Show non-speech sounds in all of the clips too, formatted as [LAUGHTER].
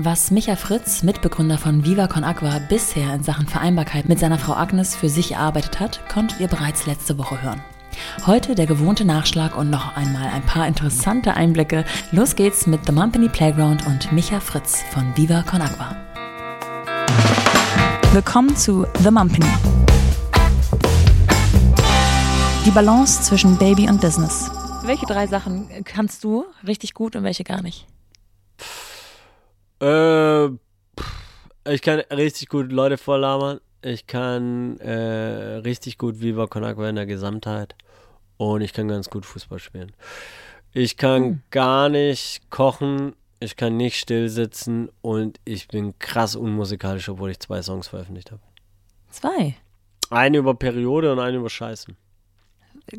Was Micha Fritz, Mitbegründer von Viva Con Aqua, bisher in Sachen Vereinbarkeit mit seiner Frau Agnes für sich erarbeitet hat, konntet ihr bereits letzte Woche hören. Heute der gewohnte Nachschlag und noch einmal ein paar interessante Einblicke. Los geht's mit The Mumpany Playground und Micha Fritz von Viva Con Aqua. Willkommen zu The Mumpany. Die Balance zwischen Baby und Business. Welche drei Sachen kannst du richtig gut und welche gar nicht? Äh, ich kann richtig gut Leute vorlabern. Ich kann äh, richtig gut Viva Con Agua in der Gesamtheit. Und ich kann ganz gut Fußball spielen. Ich kann hm. gar nicht kochen. Ich kann nicht still sitzen. Und ich bin krass unmusikalisch, obwohl ich zwei Songs veröffentlicht habe. Zwei? Eine über Periode und eine über Scheißen.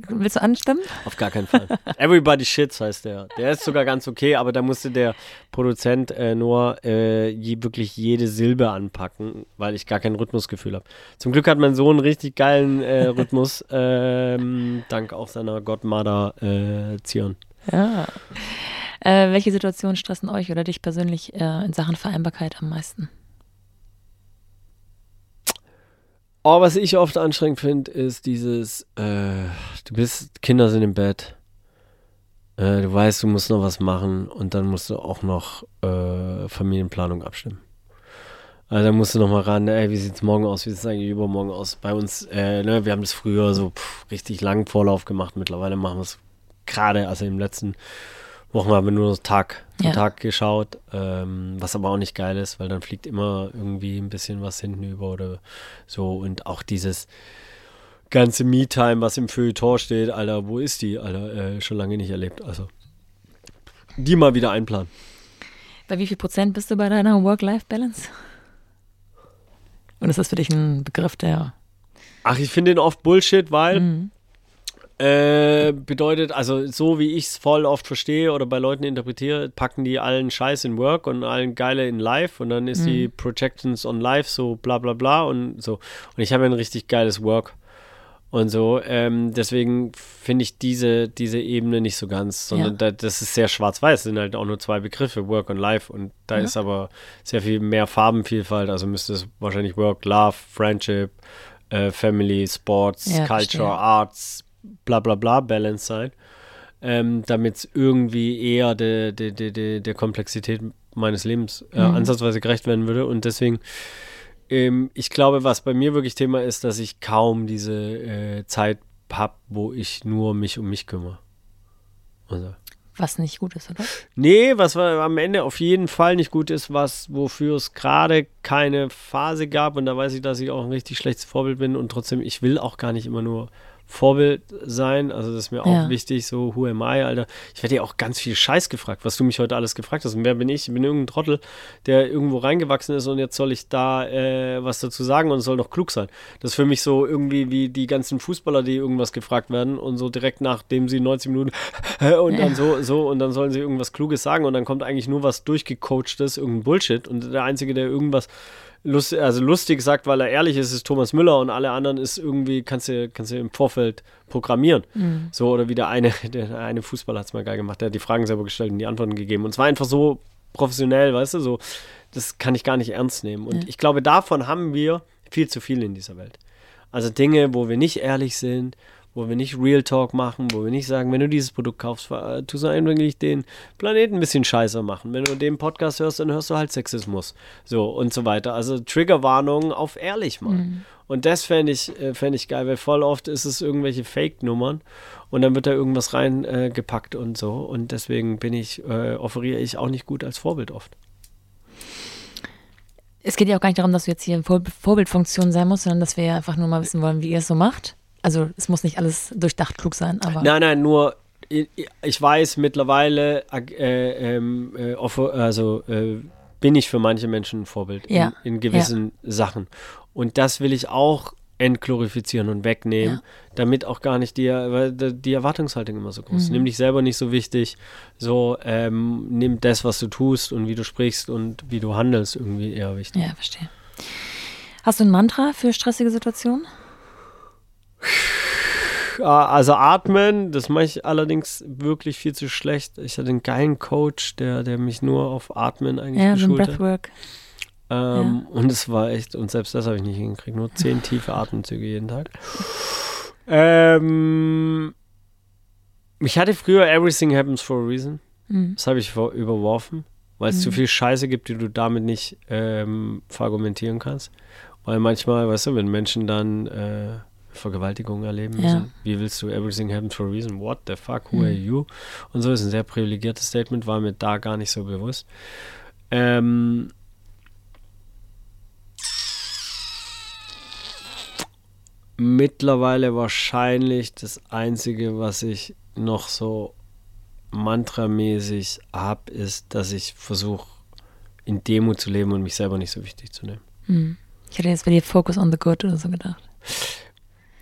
Willst du anstimmen? Auf gar keinen Fall. Everybody Shits heißt der. Der ist sogar ganz okay, aber da musste der Produzent äh, nur äh, je, wirklich jede Silbe anpacken, weil ich gar kein Rhythmusgefühl habe. Zum Glück hat mein Sohn einen richtig geilen äh, Rhythmus, [LAUGHS] ähm, dank auch seiner Godmother äh, Zion. Ja. Äh, welche Situationen stressen euch oder dich persönlich äh, in Sachen Vereinbarkeit am meisten? Oh, was ich oft anstrengend finde, ist dieses, äh, du bist, Kinder sind im Bett, äh, du weißt, du musst noch was machen und dann musst du auch noch äh, Familienplanung abstimmen. Also da musst du noch mal ran, ey, wie sieht's morgen aus, wie sieht's eigentlich übermorgen aus? Bei uns, äh, ne, wir haben das früher so pff, richtig langen Vorlauf gemacht, mittlerweile machen wir es gerade, also im letzten Wochen haben wir nur Tag für ja. Tag geschaut, ähm, was aber auch nicht geil ist, weil dann fliegt immer irgendwie ein bisschen was hinten über oder so und auch dieses ganze Me-Time, was im Feuilleton steht, Alter, wo ist die? Alter, äh, schon lange nicht erlebt, also die mal wieder einplanen. Bei wie viel Prozent bist du bei deiner Work-Life-Balance? Und ist das für dich ein Begriff, der Ach, ich finde den oft Bullshit, weil mhm. Äh, bedeutet, also so wie ich es voll oft verstehe oder bei Leuten interpretiere, packen die allen Scheiß in Work und allen Geile in Live und dann ist mhm. die Projections on Live so bla bla bla und so. Und ich habe ein richtig geiles Work und so. Ähm, deswegen finde ich diese, diese Ebene nicht so ganz, sondern ja. da, das ist sehr schwarz-weiß, sind halt auch nur zwei Begriffe, Work und Life und da ja. ist aber sehr viel mehr Farbenvielfalt, also müsste es wahrscheinlich Work, Love, Friendship, äh, Family, Sports, ja, Culture, verstehe. Arts, bla bla bla Balance sein, ähm, damit es irgendwie eher de, de, de, der Komplexität meines Lebens äh, mhm. ansatzweise gerecht werden würde. Und deswegen, ähm, ich glaube, was bei mir wirklich Thema ist, dass ich kaum diese äh, Zeit habe, wo ich nur mich um mich kümmere. Also. Was nicht gut ist, oder? Nee, was am Ende auf jeden Fall nicht gut ist, was wofür es gerade keine Phase gab. Und da weiß ich, dass ich auch ein richtig schlechtes Vorbild bin und trotzdem, ich will auch gar nicht immer nur Vorbild sein. Also das ist mir auch ja. wichtig, so who am I, Alter. Ich werde ja auch ganz viel Scheiß gefragt, was du mich heute alles gefragt hast. Und wer bin ich? Ich bin irgendein Trottel, der irgendwo reingewachsen ist und jetzt soll ich da äh, was dazu sagen und es soll noch klug sein. Das ist für mich so irgendwie wie die ganzen Fußballer, die irgendwas gefragt werden und so direkt nachdem sie 90 Minuten [LAUGHS] und dann so, so und dann sollen sie irgendwas Kluges sagen und dann kommt eigentlich nur was durchgecoachtes, irgendein Bullshit und der Einzige, der irgendwas lust, also lustig sagt, weil er ehrlich ist, ist Thomas Müller und alle anderen ist irgendwie, kannst du, kannst du im Vorfeld programmieren. Mhm. So, oder wie der eine, [LAUGHS] der eine Fußballer hat es mal geil gemacht, der hat die Fragen selber gestellt und die Antworten gegeben. Und es war einfach so professionell, weißt du, so, das kann ich gar nicht ernst nehmen. Und ja. ich glaube, davon haben wir viel zu viel in dieser Welt. Also Dinge, wo wir nicht ehrlich sind, wo wir nicht Real Talk machen, wo wir nicht sagen, wenn du dieses Produkt kaufst, äh, tust du eigentlich den Planeten ein bisschen scheißer machen. Wenn du den Podcast hörst, dann hörst du halt Sexismus. So und so weiter. Also Triggerwarnungen auf ehrlich mal. Mhm. Und das fände ich, äh, fänd ich geil, weil voll oft ist es irgendwelche Fake-Nummern und dann wird da irgendwas reingepackt äh, und so. Und deswegen bin ich, äh, offeriere ich auch nicht gut als Vorbild oft. Es geht ja auch gar nicht darum, dass du jetzt hier in Vor Vorbildfunktion sein musst, sondern dass wir ja einfach nur mal wissen wollen, wie ihr es so macht. Also es muss nicht alles durchdacht klug sein, aber. Nein, nein, nur ich weiß mittlerweile, äh, ähm, äh, also äh, bin ich für manche Menschen ein Vorbild ja. in, in, gewissen ja. Sachen. Und das will ich auch entglorifizieren und wegnehmen, ja. damit auch gar nicht die, die Erwartungshaltung immer so groß ist. Mhm. Nimm dich selber nicht so wichtig, so ähm, nimm das, was du tust und wie du sprichst und wie du handelst, irgendwie eher wichtig. Ja, verstehe. Hast du ein Mantra für stressige Situationen? Also atmen, das mache ich allerdings wirklich viel zu schlecht. Ich hatte einen geilen Coach, der, der mich nur auf Atmen eigentlich Ja, so geschult hat. Breathwork. Ähm, Und es war echt, und selbst das habe ich nicht hingekriegt, nur zehn tiefe Atemzüge jeden Tag. [LAUGHS] Ähm, ich hatte früher Everything Happens for a Reason. Mhm. Das habe ich überworfen, weil es zu viel Scheiße gibt, die du damit nicht ähm, verargumentieren kannst. Weil manchmal, weißt du, wenn Menschen dann äh, Vergewaltigungen erleben Ja. müssen, wie willst du Everything Happens for a Reason? What the fuck? Who are you? Und so ist ein sehr privilegiertes Statement, war mir da gar nicht so bewusst. Ähm, mittlerweile wahrscheinlich das Einzige, was ich noch so mantramäßig habe, ist, dass ich versuche, in Demut zu leben und mich selber nicht so wichtig zu nehmen. Mhm. Ich hätte jetzt bei dir Focus on the Good oder so gedacht.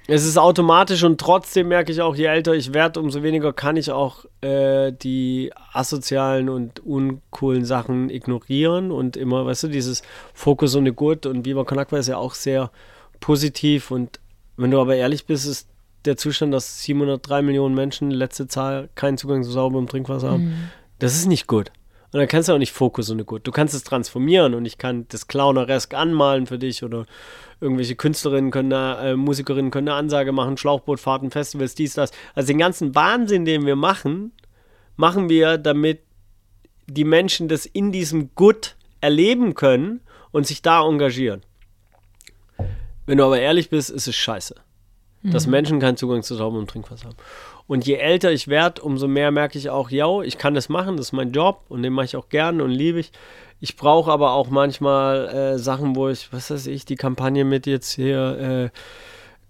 Es ist automatisch und trotzdem merke ich auch, je älter ich werde, umso weniger kann ich auch äh, die asozialen und uncoolen Sachen ignorieren und immer, weißt du, dieses Focus on the Good und Viva Con Agua ist ja auch sehr positiv und wenn du aber ehrlich bist, ist der Zustand, dass 703 Millionen Menschen, letzte Zahl, keinen Zugang zu sauberem Trinkwasser haben, das ist nicht gut. Und dann kannst du auch nicht Fokus on the Good. Du kannst es transformieren und ich kann das Clowneresk anmalen für dich oder irgendwelche Künstlerinnen können da, äh, Musikerinnen können eine Ansage machen, Schlauchbootfahrten, Festivals, dies, das. Also den ganzen Wahnsinn, den wir machen, machen wir, damit die Menschen das in diesem Good erleben können und sich da engagieren. Wenn du aber ehrlich bist, ist es scheiße. Dass Menschen keinen Zugang zu sauberem Trinkwasser haben. Und je älter ich werde, umso mehr merke ich auch, ja, ich kann das machen, das ist mein Job und den mache ich auch gern und liebe ich. Ich brauche aber auch manchmal äh, Sachen, wo ich, was weiß ich, die Kampagne mit jetzt hier äh,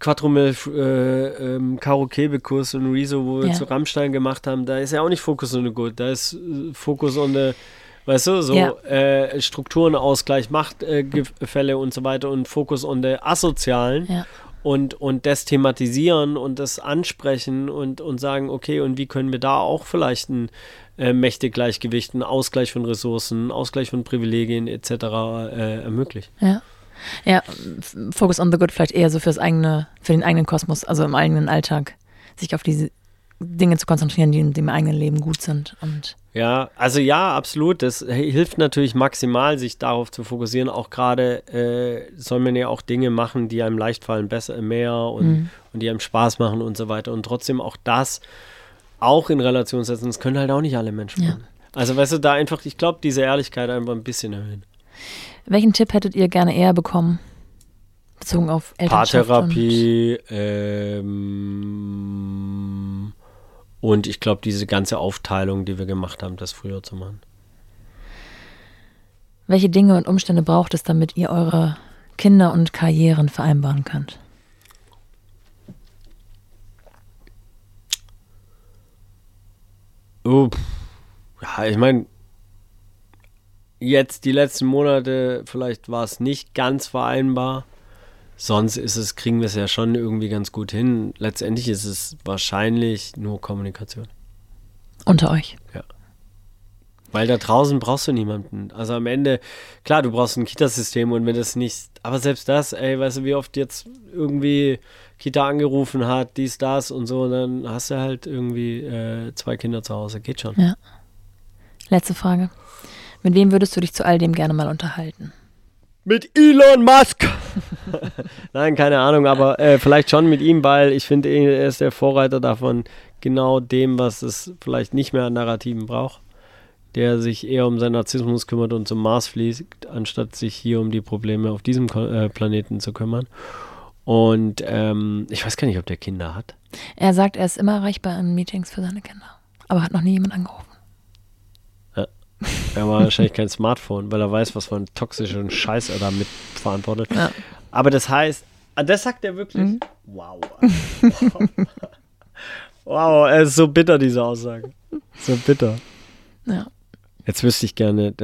Quattromel, äh, ähm, Karo Kebekurs und Rezo, wo wir Ja. zu Rammstein gemacht haben, da ist ja auch nicht Fokus on the Good, da ist äh, Fokus on the, weißt du, so Ja. äh, Strukturenausgleich, Machtgefälle und so weiter und Fokus on the Asozialen Ja. Und, und das thematisieren und das ansprechen und, und sagen, okay, und wie können wir da auch vielleicht ein äh, Mächtegleichgewicht, einen Ausgleich von Ressourcen, Ausgleich von Privilegien etc. Äh, ermöglichen. Ja. Ja, Focus on the Good vielleicht eher so fürs eigene, für den eigenen Kosmos, also im eigenen Alltag, sich auf diese Dinge zu konzentrieren, die in dem eigenen Leben gut sind. Und Ja, also ja, absolut. Das hilft natürlich maximal, sich darauf zu fokussieren. Auch gerade äh, soll man ja auch Dinge machen, die einem leicht fallen, besser, mehr und, und die einem Spaß machen und so weiter. Und trotzdem auch das auch in Relation setzen. Das können halt auch nicht alle Menschen Ja. machen. Also weißt du, da einfach, ich glaube, diese Ehrlichkeit einfach ein bisschen erhöhen. welchen Tipp hättet ihr gerne eher bekommen? Bezogen auf Elternschaft Paartherapie ähm, und ich glaube, diese ganze Aufteilung, die wir gemacht haben, das früher zu machen. Welche Dinge und Umstände braucht es, damit ihr eure Kinder und Karrieren vereinbaren könnt? Oh, ja, ich meine, jetzt die letzten Monate, vielleicht war es nicht ganz vereinbar. Sonst ist es, kriegen wir es ja schon irgendwie ganz gut hin. Letztendlich ist es wahrscheinlich nur Kommunikation. Unter euch. Weil da draußen brauchst du niemanden. Also am Ende, klar, du brauchst ein Kitasystem und wenn das nicht, aber selbst das, ey, weißt du, wie oft jetzt irgendwie Kita angerufen hat, dies, das und so, und dann hast du halt irgendwie äh, zwei Kinder zu Hause. Geht schon. Ja. Letzte Frage. Mit wem würdest du dich zu all dem gerne mal unterhalten? Mit Elon Musk! [LAUGHS] Nein, keine Ahnung, aber äh, vielleicht schon mit ihm, weil ich finde, er ist der Vorreiter davon, genau dem, was es vielleicht nicht mehr an Narrativen braucht. Der sich eher um seinen Narzissmus kümmert und zum Mars fliegt, anstatt sich hier um die Probleme auf diesem äh, Planeten zu kümmern. Und ähm, ich weiß gar nicht, ob der Kinder hat. Er sagt, er ist immer erreichbar in Meetings für seine Kinder. Aber hat noch nie jemand angerufen. Er war wahrscheinlich kein Smartphone, weil er weiß, was für einen toxischen Scheiß er da mit verantwortet. Ja. Aber das heißt, ah, das sagt er wirklich? Wow. [LAUGHS] wow, er ist so bitter, diese Aussage. So bitter. Ja. Jetzt wüsste ich gerne.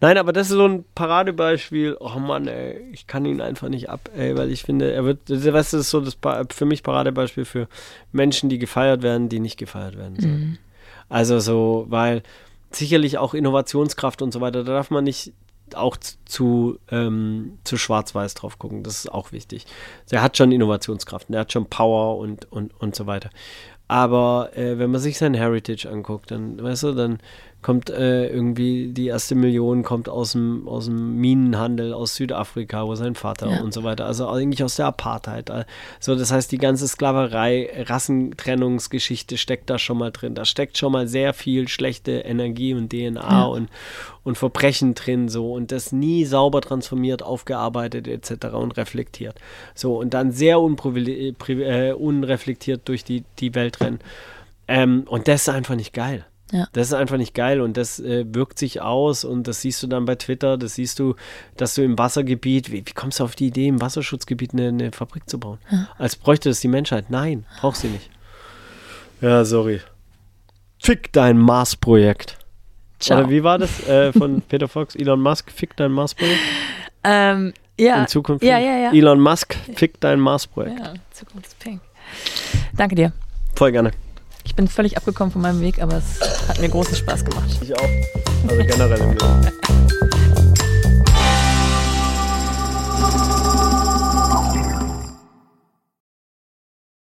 Nein, aber das ist so ein Paradebeispiel. Oh Mann, ey, ich kann ihn einfach nicht ab, ey, weil ich finde, er wird, weißt du, das ist so das für mich Paradebeispiel für Menschen, die gefeiert werden, die nicht gefeiert werden sollen. Mhm. Also so, weil sicherlich auch Innovationskraft und so weiter, da darf man nicht auch zu, ähm, zu schwarz-weiß drauf gucken. Das ist auch wichtig. Er hat schon Innovationskraft, er hat schon Power und, und, und so weiter. Aber äh, wenn man sich sein Heritage anguckt, dann, weißt du, dann kommt äh, irgendwie die erste Million kommt aus dem, aus dem Minenhandel aus Südafrika, wo sein Vater ja. und so weiter, also eigentlich aus der Apartheid. So, das heißt, die ganze Sklaverei, Rassentrennungsgeschichte steckt da schon mal drin. Da steckt schon mal sehr viel schlechte Energie und DNA ja. und, und Verbrechen drin, so und das nie sauber transformiert, aufgearbeitet etc. und reflektiert. So, und dann sehr äh, unreflektiert durch die, die Welt rennen. Ähm, und das ist einfach nicht geil. Ja. Das ist einfach nicht geil und das äh, wirkt sich aus und das siehst du dann bei Twitter, das siehst du, dass du im Wassergebiet, wie, wie kommst du auf die Idee, im Wasserschutzgebiet eine, eine Fabrik zu bauen? Ja. Als bräuchte das die Menschheit. Nein, braucht sie nicht. Ja, sorry. Fick dein Mars-Projekt. Oder wie war das äh, von [LAUGHS] Peter Fox? Elon Musk, fick dein Mars-Projekt? Ähm, ja. In Zukunft. Ja, ja, ja. Elon Musk, fick dein Mars-Projekt. Ja, Zukunft ist pink. Danke dir. Voll gerne. Ich bin völlig abgekommen von meinem Weg, aber es hat mir großen Spaß gemacht. Ich auch. Also generell im Leben. [LAUGHS]